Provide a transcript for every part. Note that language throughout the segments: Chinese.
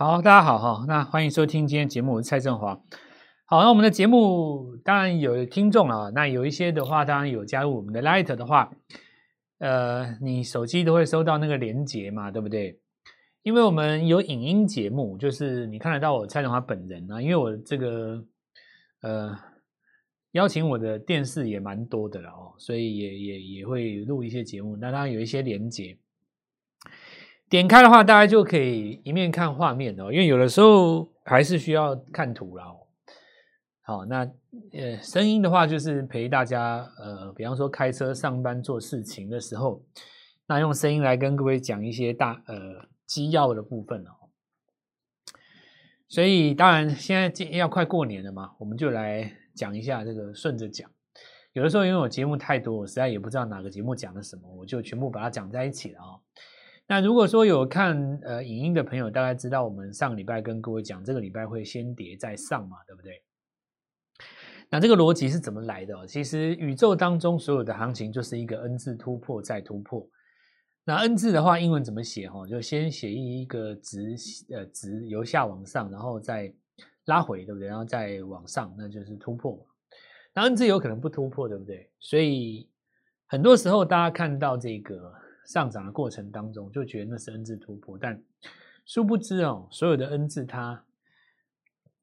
好，大家好哈，那欢迎收听今天节目，我是蔡振华。好，那我们的节目当然有听众了，那有一些的话，当然有加入我们的 Light 的话，呃，你手机都会收到那个连接嘛，对不对？因为我们有影音节目，就是你看得到我蔡振华本人啊，因为我这个呃邀请我的电视也蛮多的了哦，所以也也也会录一些节目，那当然有一些连接。点开的话，大家就可以一面看画面哦，因为有的时候还是需要看图啦。好，那呃，声音的话就是陪大家呃，比方说开车、上班、做事情的时候，那用声音来跟各位讲一些大呃基要的部分哦。所以当然现在要快过年了嘛，我们就来讲一下这个顺着讲。有的时候因为我节目太多，我实在也不知道哪个节目讲了什么，我就全部把它讲在一起了啊。那如果说有看呃影音的朋友，大概知道我们上个礼拜跟各位讲，这个礼拜会先跌再上嘛，对不对？那这个逻辑是怎么来的？其实宇宙当中所有的行情就是一个 N 字突破再突破。那 N 字的话，英文怎么写？哈，就先写一个直呃直由下往上，然后再拉回，对不对？然后再往上，那就是突破。那 N 字有可能不突破，对不对？所以很多时候大家看到这个。上涨的过程当中，就觉得那是 N 字突破，但殊不知哦，所有的 N 字它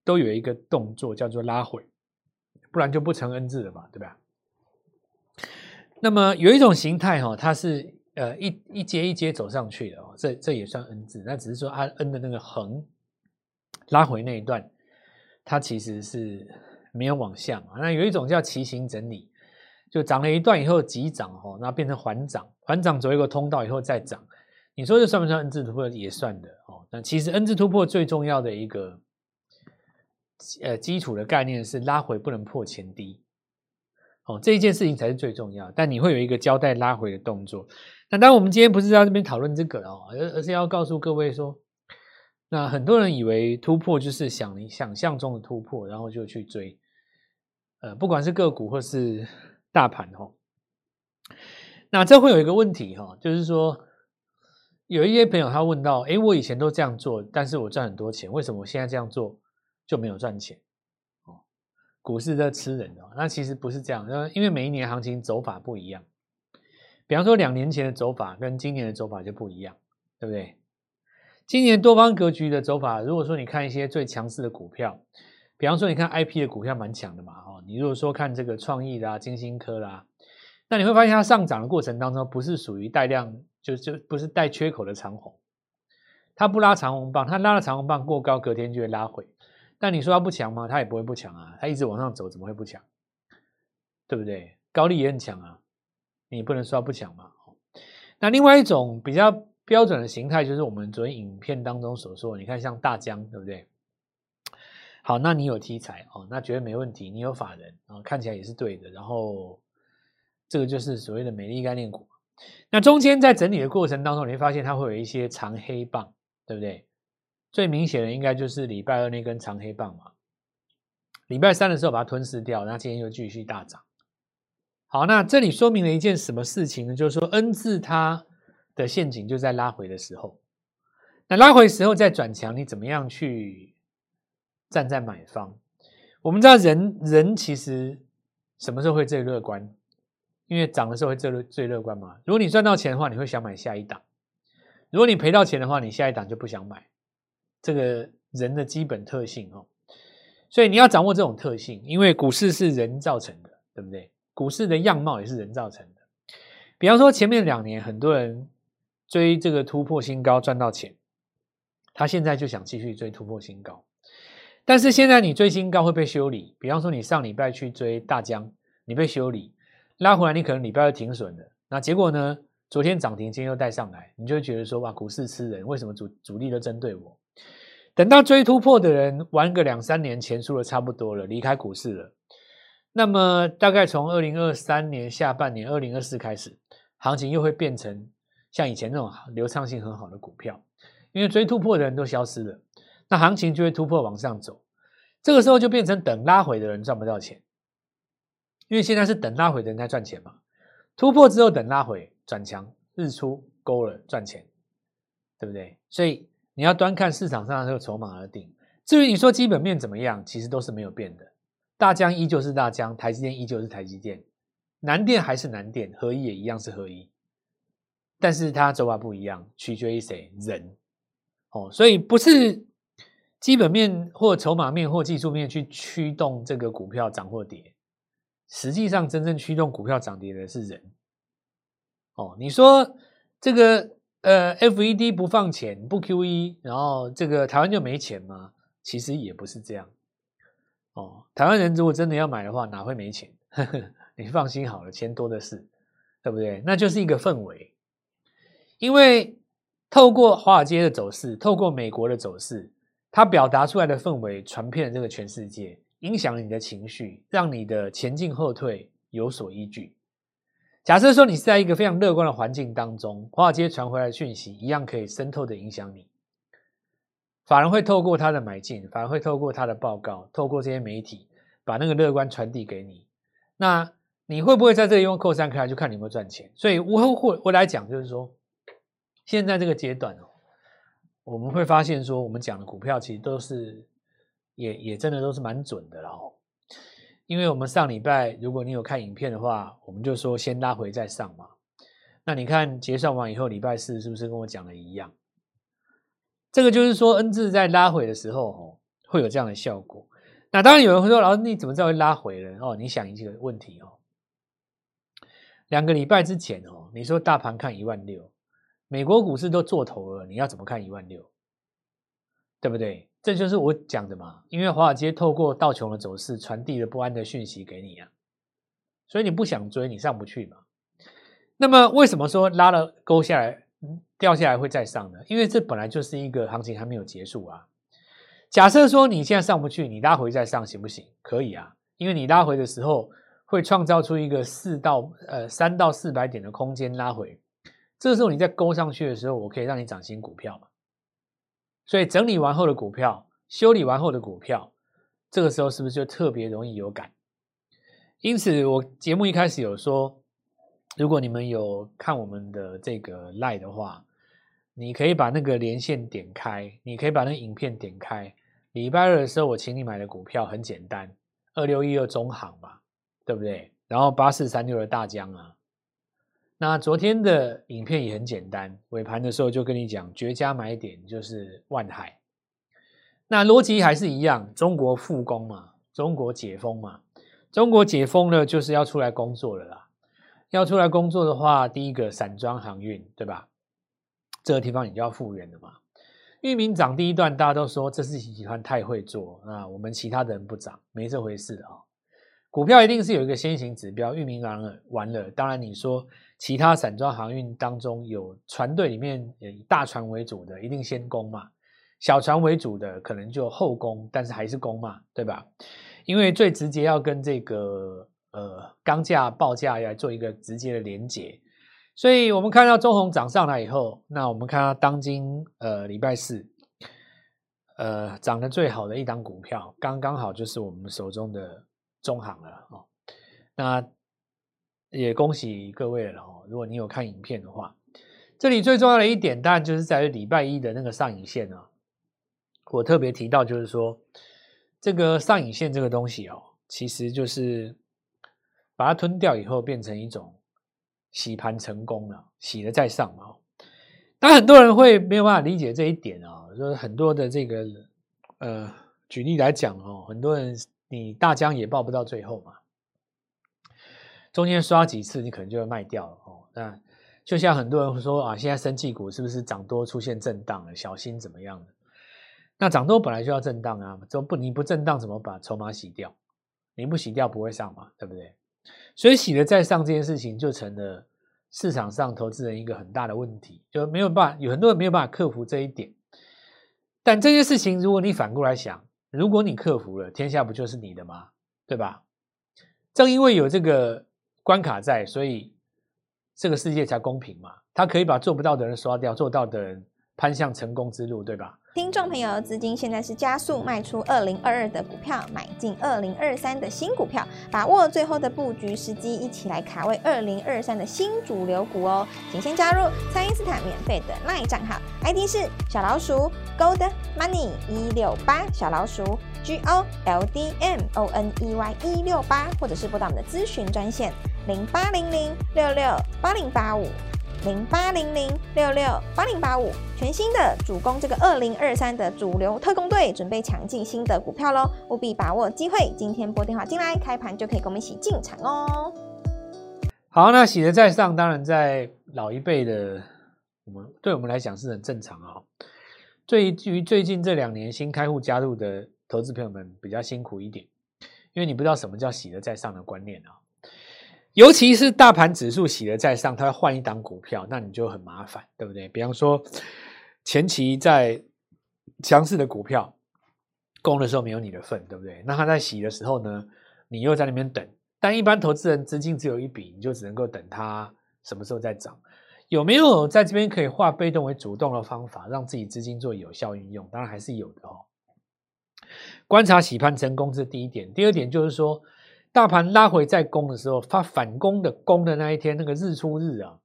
都有一个动作叫做拉回，不然就不成 N 字了吧，对吧？那么有一种形态哈，它是呃一一阶一阶走上去的哦，这这也算 N 字，那只是说它 N 的那个横拉回那一段，它其实是没有往下嘛。那有一种叫旗形整理。就涨了一段以后急涨哦，那变成缓涨，缓涨走一个通道以后再涨，你说这算不算 N 字突破？也算的哦。那其实 N 字突破最重要的一个呃基础的概念是拉回不能破前低哦，这一件事情才是最重要。但你会有一个交代拉回的动作。那当然我们今天不是在这边讨论这个哦，而而是要告诉各位说，那很多人以为突破就是想想象中的突破，然后就去追，呃，不管是个股或是。大盘哈，那这会有一个问题哈，就是说有一些朋友他问到，诶，我以前都这样做，但是我赚很多钱，为什么我现在这样做就没有赚钱？哦，股市在吃人哦，那其实不是这样，因为每一年行情走法不一样，比方说两年前的走法跟今年的走法就不一样，对不对？今年多方格局的走法，如果说你看一些最强势的股票。比方说，你看 IP 的股票蛮强的嘛，哦，你如果说看这个创意啦、金星科啦，那你会发现它上涨的过程当中，不是属于带量，就就不是带缺口的长红，它不拉长红棒，它拉了长红棒过高，隔天就会拉回。但你说它不强吗？它也不会不强啊，它一直往上走，怎么会不强？对不对？高力也很强啊，你不能说它不强嘛。那另外一种比较标准的形态，就是我们昨天影片当中所说，你看像大江，对不对？好，那你有题材哦，那绝对没问题。你有法人啊，看起来也是对的。然后这个就是所谓的美丽概念股。那中间在整理的过程当中，你会发现它会有一些长黑棒，对不对？最明显的应该就是礼拜二那根长黑棒嘛。礼拜三的时候把它吞噬掉，那今天又继续大涨。好，那这里说明了一件什么事情呢？就是说 N 字它的陷阱就在拉回的时候。那拉回时候再转强，你怎么样去？站在买方，我们知道人人其实什么时候会最乐观？因为涨的时候会最最乐观嘛。如果你赚到钱的话，你会想买下一档；如果你赔到钱的话，你下一档就不想买。这个人的基本特性哦，所以你要掌握这种特性，因为股市是人造成的，对不对？股市的样貌也是人造成的。比方说前面两年很多人追这个突破新高赚到钱，他现在就想继续追突破新高。但是现在你追新高会被修理，比方说你上礼拜去追大江，你被修理，拉回来你可能礼拜二停损了，那结果呢？昨天涨停，今天又带上来，你就会觉得说哇，股市吃人，为什么主主力都针对我？等到追突破的人玩个两三年，钱输的差不多了，离开股市了，那么大概从二零二三年下半年，二零二四开始，行情又会变成像以前那种流畅性很好的股票，因为追突破的人都消失了。那行情就会突破往上走，这个时候就变成等拉回的人赚不到钱，因为现在是等拉回的人在赚钱嘛。突破之后等拉回转强，日出勾了赚钱，对不对？所以你要端看市场上的这个筹码而定。至于你说基本面怎么样，其实都是没有变的。大江依旧是大江，台积电依旧是台积电，南电还是南电，合一也一样是合一，但是它走法不一样，取决于谁？人哦，所以不是基本面或筹码面或技术面去驱动这个股票涨或跌，实际上真正驱动股票涨跌的是人。哦，你说这个呃，FED 不放钱不 QE，然后这个台湾就没钱吗？其实也不是这样。哦，台湾人如果真的要买的话，哪会没钱？呵呵，你放心好了，钱多的是，对不对？那就是一个氛围，因为透过华尔街的走势，透过美国的走势，它表达出来的氛围传遍了这个全世界，影响了你的情绪，让你的前进后退有所依据。假设说你是在一个非常乐观的环境当中，华尔街传回来的讯息一样可以渗透的影响你。法人会透过他的买进，法人会透过他的报告，透过这些媒体，把那个乐观传递给你。那你会不会在这里用扣三开，就看你有没有赚钱。所以我会我来讲，就是说，现在这个阶段哦，我们会发现说，我们讲的股票其实都是也也真的都是蛮准的了哦。因为我们上礼拜，如果你有看影片的话，我们就说先拉回再上嘛。那你看结算完以后，礼拜四是不是跟我讲的一样？这个就是说，N 字在拉回的时候，哦，会有这样的效果。那当然有人会说，老师你怎么知道会拉回了？哦，你想一个问题哦，两个礼拜之前哦，你说大盘看一万六，美国股市都做头了，你要怎么看一万六？对不对？这就是我讲的嘛。因为华尔街透过道琼的走势传递了不安的讯息给你啊，所以你不想追，你上不去嘛。那么为什么说拉了勾下来？掉下来会再上呢，因为这本来就是一个行情还没有结束啊。假设说你现在上不去，你拉回再上行不行？可以啊，因为你拉回的时候会创造出一个四到呃三到四百点的空间拉回，这个时候你再勾上去的时候，我可以让你涨新股票嘛。所以整理完后的股票，修理完后的股票，这个时候是不是就特别容易有感？因此我节目一开始有说。如果你们有看我们的这个 Line 的话，你可以把那个连线点开，你可以把那影片点开。礼拜二的时候，我请你买的股票很简单，二六一二中行嘛，对不对？然后八四三六的大江啊。那昨天的影片也很简单，尾盘的时候就跟你讲，绝佳买点就是万海。那逻辑还是一样，中国复工嘛，中国解封嘛，中国解封了就是要出来工作了啦。要出来工作的话，第一个散装航运，对吧？这个地方你就要复原了嘛。域名涨第一段，大家都说这是集团太会做啊，我们其他的人不涨，没这回事啊、哦。股票一定是有一个先行指标，裕民完了完了，当然你说其他散装航运当中有船队里面以大船为主的，一定先攻嘛。小船为主的可能就后攻，但是还是攻嘛，对吧？因为最直接要跟这个。呃，钢价报价来做一个直接的连结，所以我们看到中鸿涨上来以后，那我们看到当今呃礼拜四，呃涨得最好的一档股票，刚刚好就是我们手中的中行了哦。那也恭喜各位了哦，如果你有看影片的话，这里最重要的一点，当然就是在于礼拜一的那个上影线啊，我特别提到就是说，这个上影线这个东西哦，其实就是。把它吞掉以后，变成一种洗盘成功了，洗了再上嘛。但很多人会没有办法理解这一点啊，就是很多的这个呃，举例来讲哦，很多人你大疆也抱不到最后嘛，中间刷几次，你可能就会卖掉了哦。那就像很多人会说啊，现在生技股是不是涨多出现震荡了？小心怎么样的？那涨多本来就要震荡啊，就不你不震荡怎么把筹码洗掉？你不洗掉不会上嘛，对不对？所以洗了再上这件事情，就成了市场上投资人一个很大的问题，就没有办法，有很多人没有办法克服这一点。但这件事情，如果你反过来想，如果你克服了，天下不就是你的吗？对吧？正因为有这个关卡在，所以这个世界才公平嘛。他可以把做不到的人刷掉，做到的人攀向成功之路，对吧？听众朋友，资金现在是加速卖出二零二二的股票，买进二零二三的新股票，把握最后的布局时机，一起来卡位二零二三的新主流股哦！请先加入蔡因斯坦免费的 LINE 账号，ID 是小老鼠 Gold Money 一六八小老鼠 G O L D M O N E Y 一六八，或者是拨打我们的咨询专线零八零零六六八零八五零八零零六六八零八五。全新的主攻这个二零二三的主流特工队，准备抢进新的股票喽，务必把握机会。今天拨电话进来，开盘就可以跟我们一起进场哦。好，那喜得在上，当然在老一辈的我们，对我们来讲是很正常啊、哦。对于最近这两年新开户加入的投资朋友们，比较辛苦一点，因为你不知道什么叫喜得在上的观念啊。尤其是大盘指数洗了再上，它要换一档股票，那你就很麻烦，对不对？比方说前期在强势的股票攻的时候没有你的份，对不对？那它在洗的时候呢，你又在那边等。但一般投资人资金只有一笔，你就只能够等它什么时候再涨。有没有在这边可以化被动为主动的方法，让自己资金做有效运用？当然还是有的哦。观察洗盘成功是第一点，第二点就是说，大盘拉回再攻的时候，发反攻的攻的那一天，那个日出日啊，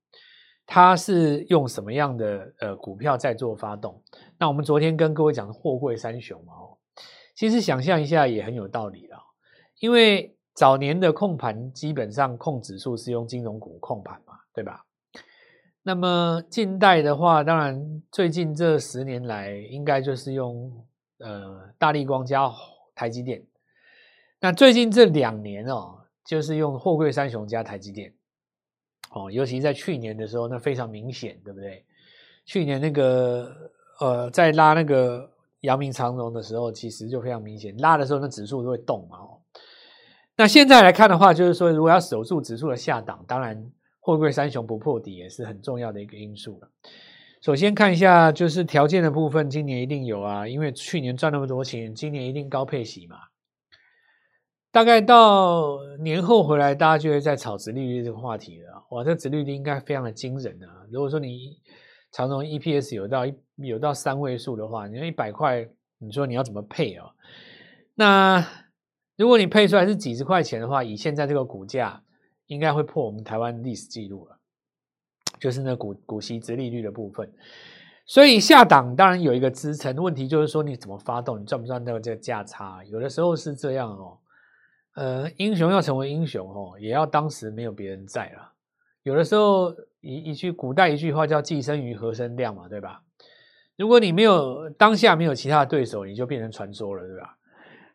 它是用什么样的呃股票在做发动？那我们昨天跟各位讲的货柜三雄嘛，哦，其实想象一下也很有道理了，因为。早年的控盘基本上控指数是用金融股控盘嘛，对吧？那么近代的话，当然最近这十年来，应该就是用呃大力光加台积电。那最近这两年哦，就是用货柜三雄加台积电。哦，尤其在去年的时候，那非常明显，对不对？去年那个呃，在拉那个阳明长荣的时候，其实就非常明显，拉的时候那指数都会动嘛，哦。那现在来看的话，就是说，如果要守住指数的下档，当然货柜三雄不破底也是很重要的一个因素了。首先看一下，就是条件的部分，今年一定有啊，因为去年赚那么多钱，今年一定高配息嘛。大概到年后回来，大家就会在炒殖利率这个话题了。哇，这殖利率应该非常的惊人啊！如果说你长荣 EPS 有到有到三位数的话，你说一百块，你说你要怎么配啊？那如果你配出来是几十块钱的话，以现在这个股价，应该会破我们台湾历史记录了，就是那股股息殖利率的部分。所以下档当然有一个支撑，问题就是说你怎么发动，你赚不赚到这个价差？有的时候是这样哦，呃，英雄要成为英雄哦，也要当时没有别人在了。有的时候一一句古代一句话叫“既生瑜，何生亮”嘛，对吧？如果你没有当下没有其他的对手，你就变成传说了，对吧？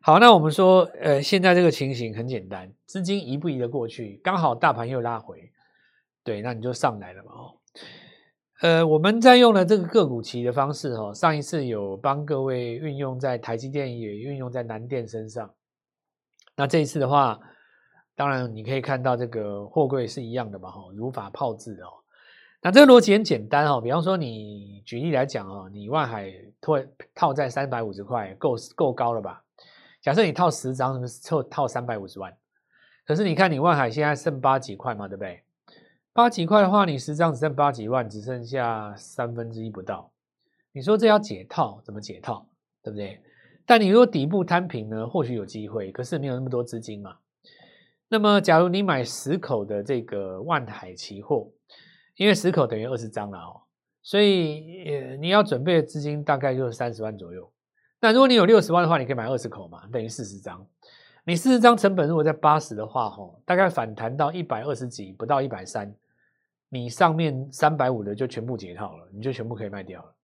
好，那我们说，呃，现在这个情形很简单，资金移不移得过去？刚好大盘又拉回，对，那你就上来了嘛。哦，呃，我们在用了这个个股期的方式，哦，上一次有帮各位运用在台积电，也运用在南电身上。那这一次的话，当然你可以看到这个货柜是一样的嘛，哈，如法炮制哦。那这个逻辑很简单哦，比方说你举例来讲哦，你万海套套在三百五十块，够够高了吧？假设你套十张，凑套三百五十万，可是你看你万海现在剩八几块嘛，对不对？八几块的话，你十张只剩八几万，只剩下三分之一不到。你说这要解套，怎么解套？对不对？但你如果底部摊平呢，或许有机会，可是没有那么多资金嘛。那么，假如你买十口的这个万海期货，因为十口等于二十张了哦，所以呃，你要准备的资金大概就是三十万左右。那如果你有六十万的话，你可以买二十口嘛，等于四十张。你四十张成本如果在八十的话，吼，大概反弹到一百二十几，不到一百三，你上面三百五的就全部解套了，你就全部可以卖掉了。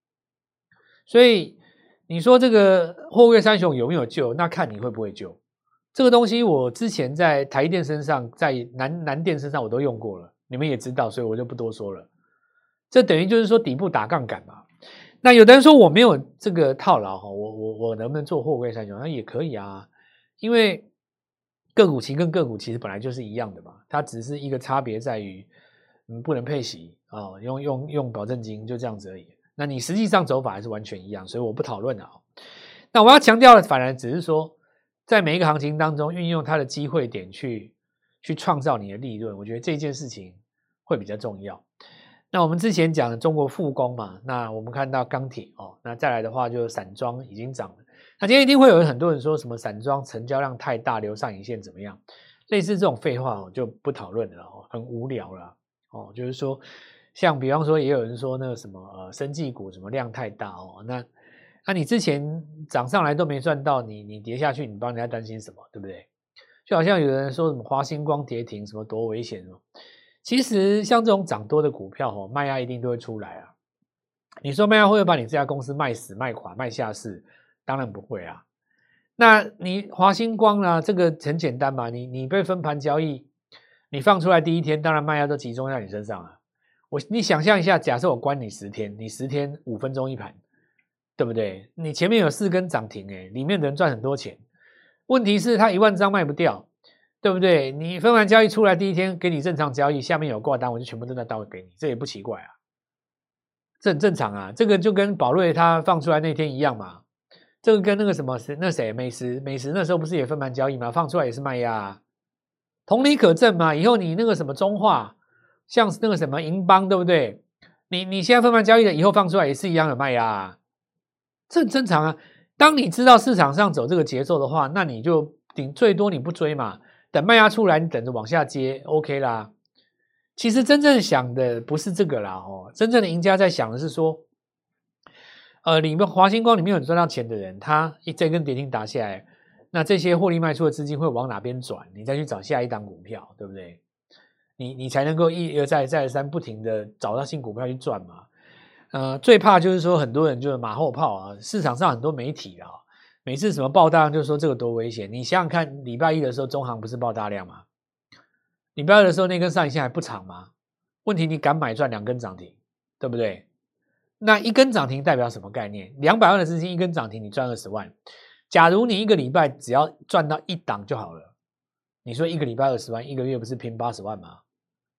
所以你说这个货柜三雄有没有救？那看你会不会救。这个东西我之前在台电身上，在南南电身上我都用过了，你们也知道，所以我就不多说了。这等于就是说底部打杠杆嘛。那有的人说我没有这个套牢哈，我我我能不能做货柜三雄？那也可以啊，因为个股期跟个股其实本来就是一样的嘛，它只是一个差别在于，嗯，不能配息啊，用用用保证金就这样子而已。那你实际上走法还是完全一样，所以我不讨论了。那我要强调的，反而只是说，在每一个行情当中，运用它的机会点去去创造你的利润，我觉得这件事情会比较重要。那我们之前讲的中国复工嘛，那我们看到钢铁哦，那再来的话就散装已经涨了。那今天一定会有很多人说什么散装成交量太大，留上影线怎么样？类似这种废话我就不讨论了哦，很无聊了哦。就是说，像比方说也有人说那个什么呃生技股什么量太大哦，那那、你之前涨上来都没赚到，你你跌下去，你帮人家担心什么？对不对？就好像有人说什么华星光跌停，什么多危险哦。其实像这种涨多的股票，哦，卖压一定都会出来啊。你说卖压会不会把你这家公司卖死、卖垮、卖下市？当然不会啊。那你华星光啊，这个很简单嘛。你你被分盘交易，你放出来第一天，当然卖压都集中在你身上啊。我你想象一下，假设我关你十天，你十天五分钟一盘，对不对？你前面有四根涨停，诶，里面的人赚很多钱。问题是，他一万张卖不掉，对不对？你分完交易出来第一天给你正常交易，下面有挂单，我就全部都在倒给你，这也不奇怪啊，这很正常啊。这个就跟宝瑞他放出来那天一样嘛。这个跟那个什么是那谁美食美食那时候不是也分盘交易吗？放出来也是卖压，同理可证嘛。以后你那个什么中化，像那个什么银邦，对不对？你你现在分盘交易的，以后放出来也是一样的卖压，这很正常啊。当你知道市场上走这个节奏的话，那你就顶最多你不追嘛，等卖压出来，你等着往下接，OK 啦。其实真正想的不是这个啦，哦，真正的赢家在想的是说，呃，里面华星光里面有赚到钱的人，他一这根跌停打下来，那这些获利卖出的资金会往哪边转？你再去找下一档股票，对不对？你你才能够一而再再而三不停的找到新股票去赚嘛。呃，最怕就是说很多人就是马后炮啊，市场上很多媒体啊，每次什么爆大量就说这个多危险。你想想看，礼拜一的时候中行不是爆大量吗？礼拜二的时候那根上影线还不长吗？问题你敢买赚两根涨停，对不对？那一根涨停代表什么概念？两百万的资金一根涨停你赚二十万。假如你一个礼拜只要赚到一档就好了，你说一个礼拜二十万，一个月不是拼八十万吗？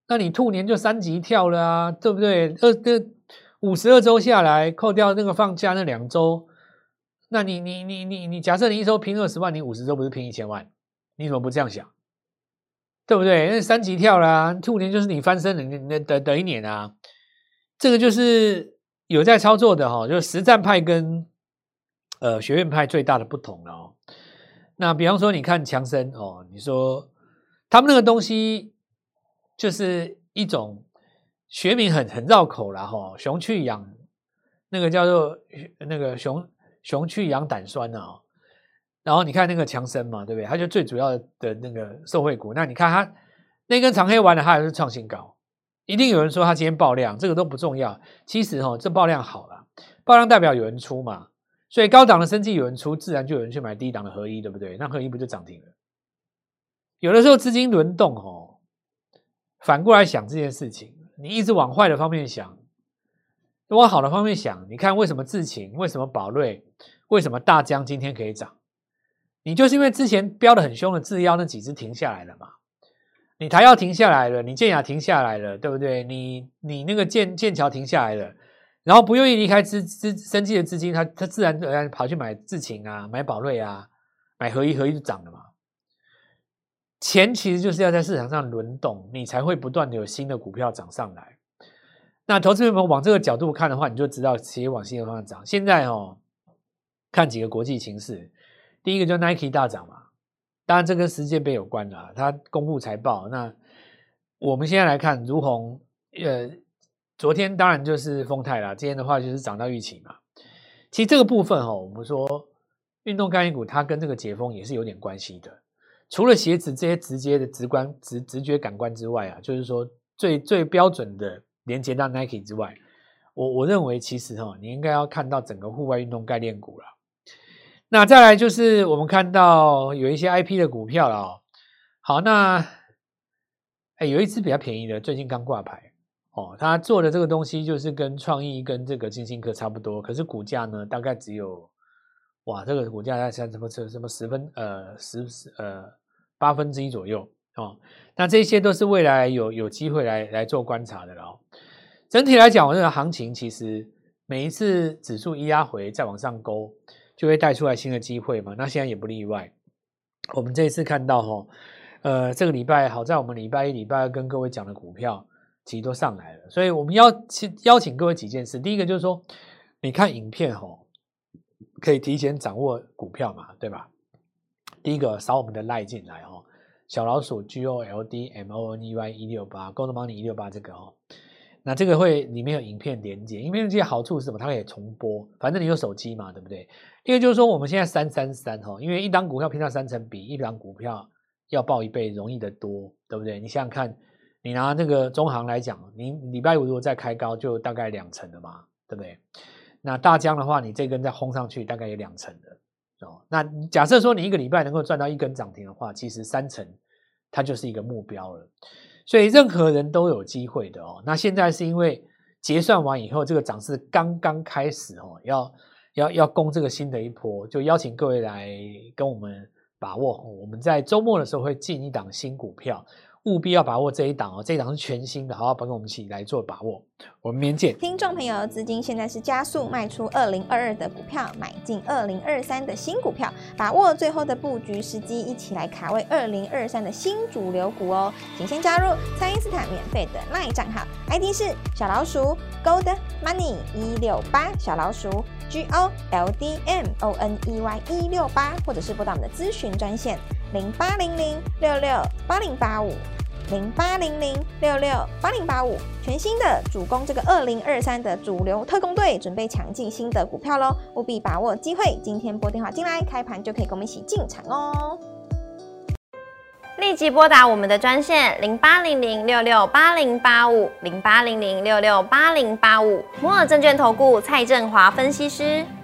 那你兔年就三级跳了啊，对不对？二个。五十二周下来，扣掉那个放假那两周，那你你你你你，假设你一周拼二十万，你五十周不是拼一千万？你怎么不这样想？对不对？那三级跳啦，兔年就是你翻身的那的的一年啊。这个就是有在操作的哈，就是实战派跟呃学院派最大的不同了哦。那比方说，你看强生哦，你说他们那个东西就是一种。学名很很绕口了哈，熊去氧，那个叫做那个熊熊去氧胆酸啊，然后你看那个强生嘛，对不对？它就最主要的那个受惠股。那你看它那根长黑完了，它还是创新高。一定有人说它今天爆量，这个都不重要。其实哈，这爆量好了，爆量代表有人出嘛，所以高档的生技有人出，自然就有人去买低档的合一，对不对？那合一不就涨停了？有的时候资金轮动哦，反过来想这件事情。你一直往坏的方面想，往好的方面想。你看为什么智勤，为什么宝瑞，为什么大江今天可以涨？你就是因为之前飙得很凶的制药那几只停下来了嘛？你台药停下来了，你健雅停下来了，对不对？你你那个剑剑桥停下来了，然后不愿意离开资资生技的资金，他他自然而然跑去买智勤啊，买宝瑞啊，买合一合一就涨了嘛。钱其实就是要在市场上轮动，你才会不断的有新的股票涨上来。那投资朋友们往这个角度看的话，你就知道企业往新的方向涨。现在哦，看几个国际情势，第一个就 Nike 大涨嘛，当然这跟世界杯有关的，它公布财报。那我们现在来看，如虹，呃，昨天当然就是丰泰啦，今天的话就是涨到预期嘛。其实这个部分哦，我们说运动概念股，它跟这个解封也是有点关系的。除了鞋子这些直接的直观直直觉感官之外啊，就是说最最标准的连接到 Nike 之外，我我认为其实哈，你应该要看到整个户外运动概念股了。那再来就是我们看到有一些 IP 的股票了哦。好，那哎有一只比较便宜的，最近刚挂牌哦，他做的这个东西就是跟创意跟这个晶心科差不多，可是股价呢大概只有哇，这个股价在什么什么十分呃十十呃。八分之一左右哦，那这些都是未来有有机会来来做观察的了哦。整体来讲，我认为行情其实每一次指数一压回再往上勾，就会带出来新的机会嘛。那现在也不例外。我们这一次看到哈，呃，这个礼拜好在我们礼拜一、礼拜二跟各位讲的股票其实都上来了，所以我们邀请邀请各位几件事。第一个就是说，你看影片哦，可以提前掌握股票嘛，对吧？第一个扫我们的赖进来哦，小老鼠 G O L D M O N E Y 一六八，Gold Money 一六八这个哦。那这个会里面有影片连接，影片连接好处是什么？它可以重播，反正你有手机嘛，对不对？因为就是说我们现在三三三哈，因为一档股票平常三成比一档股票要报一倍容易得多，对不对？你想想看，你拿那个中航来讲，你礼拜五如果再开高，就大概两成了嘛，对不对？那大江的话，你这根再轰上去，大概有两成的哦。那假设说你一个礼拜能够赚到一根涨停的话，其实三成它就是一个目标了。所以任何人都有机会的哦。那现在是因为结算完以后，这个涨势刚刚开始哦，要要要攻这个新的一波，就邀请各位来跟我们把握。我们在周末的时候会进一档新股票。务必要把握这一档哦，这一档是全新的，好好帮我们一起来做把握。我们明天见。听众朋友，资金现在是加速卖出二零二二的股票，买进二零二三的新股票，把握最后的布局时机，一起来卡位二零二三的新主流股哦。请先加入蔡因斯坦免费的 LINE 账号，ID 是小老鼠 Gold Money 一六八，小老鼠 G O L D M O N E Y 一六八，或者是拨打我们的咨询专线。零八零零六六八零八五，零八零零六六八零八五，全新的主攻这个二零二三的主流特工队，准备抢进新的股票喽！务必把握机会，今天拨电话进来，开盘就可以跟我们一起进场哦！立即拨打我们的专线零八零零六六八零八五，零八零零六六八零八五，摩尔证券投顾蔡振华分析师。